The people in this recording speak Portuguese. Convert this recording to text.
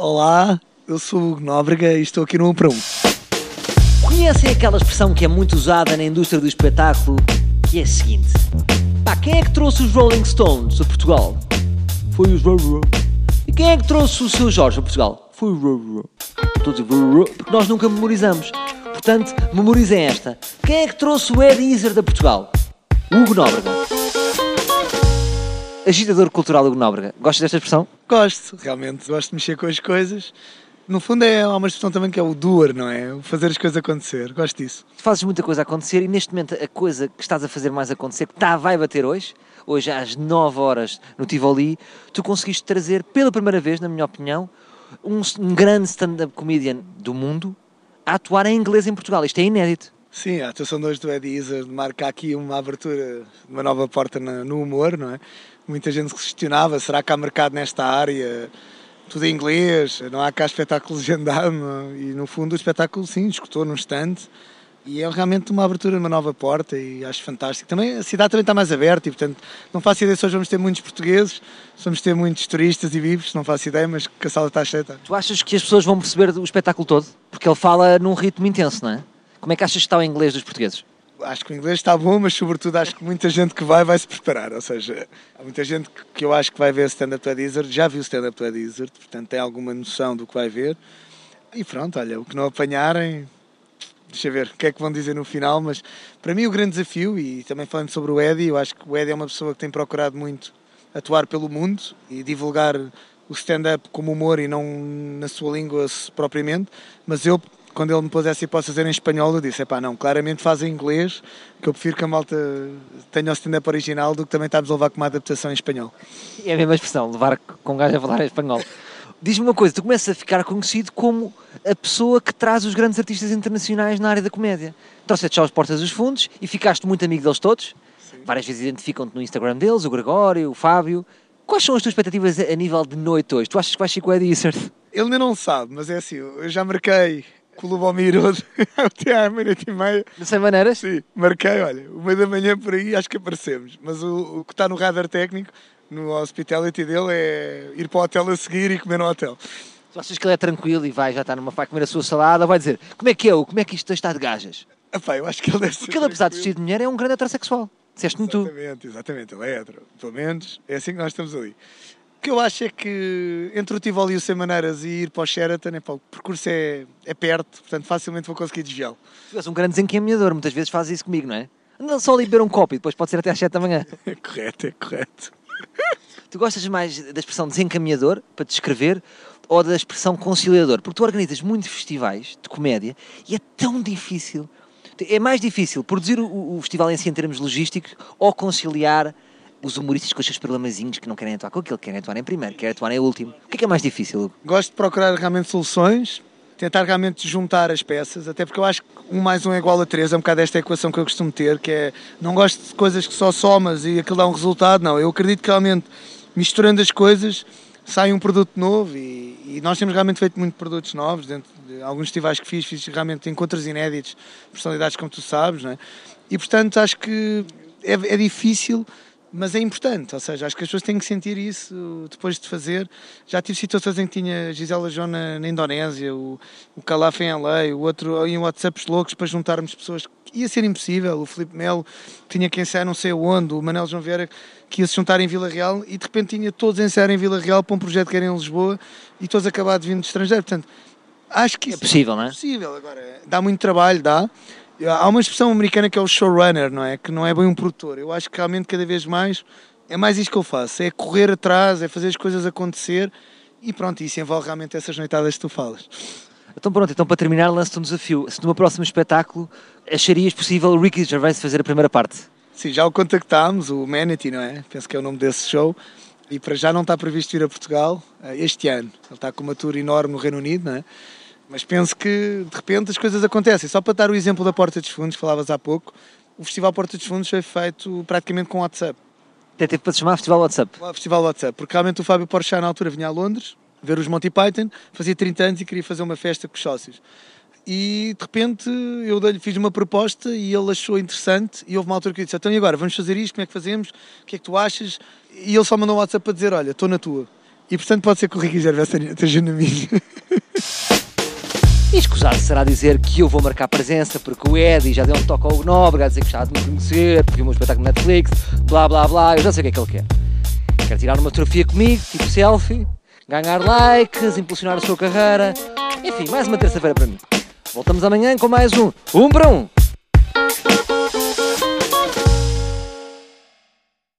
Olá, eu sou o Hugo Nóbrega e estou aqui no 1 para 1. Conhecem aquela expressão que é muito usada na indústria do espetáculo, que é a seguinte: Pá, quem é que trouxe os Rolling Stones a Portugal? Foi os Roro. E quem é que trouxe o seu Jorge a Portugal? Foi o Roro. Estou a dizer porque nós nunca memorizamos. Portanto, memorizem esta. Quem é que trouxe o Ed Izzard a Portugal? Hugo Nóbrega. Agitador cultural Hugo Nóbrega. Gostas desta expressão? Gosto, realmente gosto de mexer com as coisas. No fundo é há uma expressão também que é o doer, não é? O fazer as coisas acontecer. Gosto disso. Tu fazes muita coisa acontecer e neste momento a coisa que estás a fazer mais acontecer, que está, vai bater hoje, hoje às 9 horas no Tivoli, tu conseguiste trazer pela primeira vez, na minha opinião, um, um grande stand-up comedian do mundo a atuar em inglês em Portugal. Isto é inédito. Sim, a atuação de hoje do Eddie Izzard marca aqui uma abertura, uma nova porta no humor, não é? Muita gente se questionava, será que há mercado nesta área? Tudo em inglês, não há cá espetáculo legendado, e no fundo o espetáculo sim, escutou num instante e é realmente uma abertura uma nova porta e acho fantástico. Também a cidade também está mais aberta e portanto não faço ideia se hoje vamos ter muitos portugueses, se vamos ter muitos turistas e vivos, não faço ideia, mas que a sala está cheia. está. Tu achas que as pessoas vão perceber o espetáculo todo? Porque ele fala num ritmo intenso, não é? Como é que achas que está o inglês dos portugueses? acho que o inglês está bom, mas sobretudo acho que muita gente que vai vai se preparar. Ou seja, há muita gente que- eu acho que vai ver stand-up to Ed Izzard, já viu stand-up to Ed Izzard, portanto tem alguma noção do que vai ver. E pronto, olha, o que não apanharem, deixa ver o que é que vão dizer no final, mas para mim o grande desafio, e também falando sobre o Eddie, eu acho que o Eddie é uma pessoa que tem procurado muito atuar pelo mundo e divulgar o stand-up como humor e não na sua língua propriamente, mas eu quando ele me pôs essa hipótese fazer em espanhol, eu disse: pá, não, claramente faz em inglês, que eu prefiro que a malta tenha o stand-up original do que também estás a levar com uma adaptação em espanhol. É a mesma expressão, levar com um gajo a falar em espanhol. Diz-me uma coisa, tu começas a ficar conhecido como a pessoa que traz os grandes artistas internacionais na área da comédia. Trouxeste já aos Portas dos Fundos e ficaste muito amigo deles todos. Várias vezes identificam-te no Instagram deles, o Gregório, o Fábio. Quais são as tuas expectativas a a nível de noite hoje? Tu achas que vais ser com o Eddie Izzard? Ele ainda não sabe, mas é assim, eu já marquei o Lubomir hoje, até à meia-noite e meia. Sei maneiras? Sim, marquei, olha, uma da manhã por aí acho que aparecemos. Mas o, o que está no radar técnico, no hospitality dele, é ir para o hotel a seguir e comer no hotel. Tu achas que ele é tranquilo e vai já estar numa vai comer a sua salada, vai dizer como é que é, o- como é que isto está de gajas? Epá, eu acho que ele deve Porque ele, apesar de tranquilo. vestir de mulher, é um grande heterossexual. Disseste-me tu. Exatamente, exatamente, ele é hétero. Pelo menos é assim que nós estamos ali. O que eu acho é que entre o Tivoli e o Sem Maneiras e ir para o Sheraton, epá, o percurso é, é perto, portanto facilmente vou conseguir desviá-lo. Tu és um grande desencaminhador, muitas vezes fazes isso comigo, não é? Anda só ali beber um copo e depois pode ser até às 7 da manhã. É correto, é correto. Tu gostas mais da expressão desencaminhador, para descrever, ou da expressão conciliador? Porque tu organizas muitos festivais de comédia e é tão difícil. É mais difícil produzir o, o festival em si em termos logísticos ou conciliar os humoristas com os seus problemazinhos que não querem atuar com aquilo, que querem atuar em primeiro, querem atuar em último. O que é que é mais difícil, Hugo? Gosto de procurar realmente soluções, tentar realmente juntar as peças, até porque eu acho que um mais um é igual a três, é um bocado esta equação que eu costumo ter, que é, não gosto de coisas que só somas e aquilo dá um resultado, não, eu acredito que realmente misturando as coisas sai um produto novo e, e nós temos realmente feito muito produtos novos, dentro de alguns festivais que fiz, fiz realmente encontros inéditos, personalidades como tu sabes, não é? E portanto acho que é, é difícil, mas é importante, ou seja, acho que as pessoas têm que sentir isso depois de fazer. Já tive situações em que tinha Gisela João na, Indonésia, o, o Calaf em LA, o outro em WhatsApps loucos para juntarmos pessoas. Ia ser impossível. O Filipe Melo tinha que ensaiar não sei onde, o Manel João Vieira que ia se juntar em Vila Real e de repente tinha todos a ensaiar em Vila Real para um projeto que era em Lisboa e todos acabados vindo de estrangeiro. Portanto, acho que É isso possível, não é? possível. Agora, dá muito trabalho, dá. Há uma expressão americana que é o showrunner, não é? Que não é bem um produtor. Eu acho que realmente cada vez mais é mais isto que eu faço: é correr atrás, é fazer as coisas acontecer e pronto, isso envolve realmente essas noitadas que tu falas. Então pronto, então para terminar lanço-te um desafio. Se meu próximo espetáculo acharias possível o Ricky Gervais fazer a primeira parte? Sim, já o contactámos, o Manatee, não é? Penso que é o nome desse show. E para já não está previsto vir a Portugal eh, este ano. Ele está com uma tour enorme no Reino Unido, não é? Mas penso que de repente as coisas acontecem. Só para dar o exemplo da Porta dos Fundos, que falavas há pouco, o Festival Porta dos Fundos foi feito praticamente com WhatsApp. Até teve para se chamar Festival WhatsApp. Festival WhatsApp, porque realmente o Fábio Porchat na altura vinha a Londres ver os Monty Python, fazia 30 anos e queria fazer uma festa com os sócios. E de repente eu dei-lhe, fiz uma proposta e ele achou interessante. E houve uma altura que eu disse: Então e agora? Vamos fazer isto? Como é que fazemos? O que é que tu achas? E ele só mandou um WhatsApp para dizer: Olha, estou na tua. E portanto pode ser que o Ricky Gervais esteja na minha. E escusado será dizer que eu vou marcar presença porque o Eddie já deu um toque ao Nóbrega a dizer que já de me conhecer, porque viu o meu espetáculo no Netflix, blá blá blá, eu já sei o que é que ele quer. Quer tirar uma fotografia comigo, tipo selfie, ganhar likes, impulsionar a sua carreira, enfim, mais uma terça-feira para mim. Voltamos amanhã com mais um Um para Um.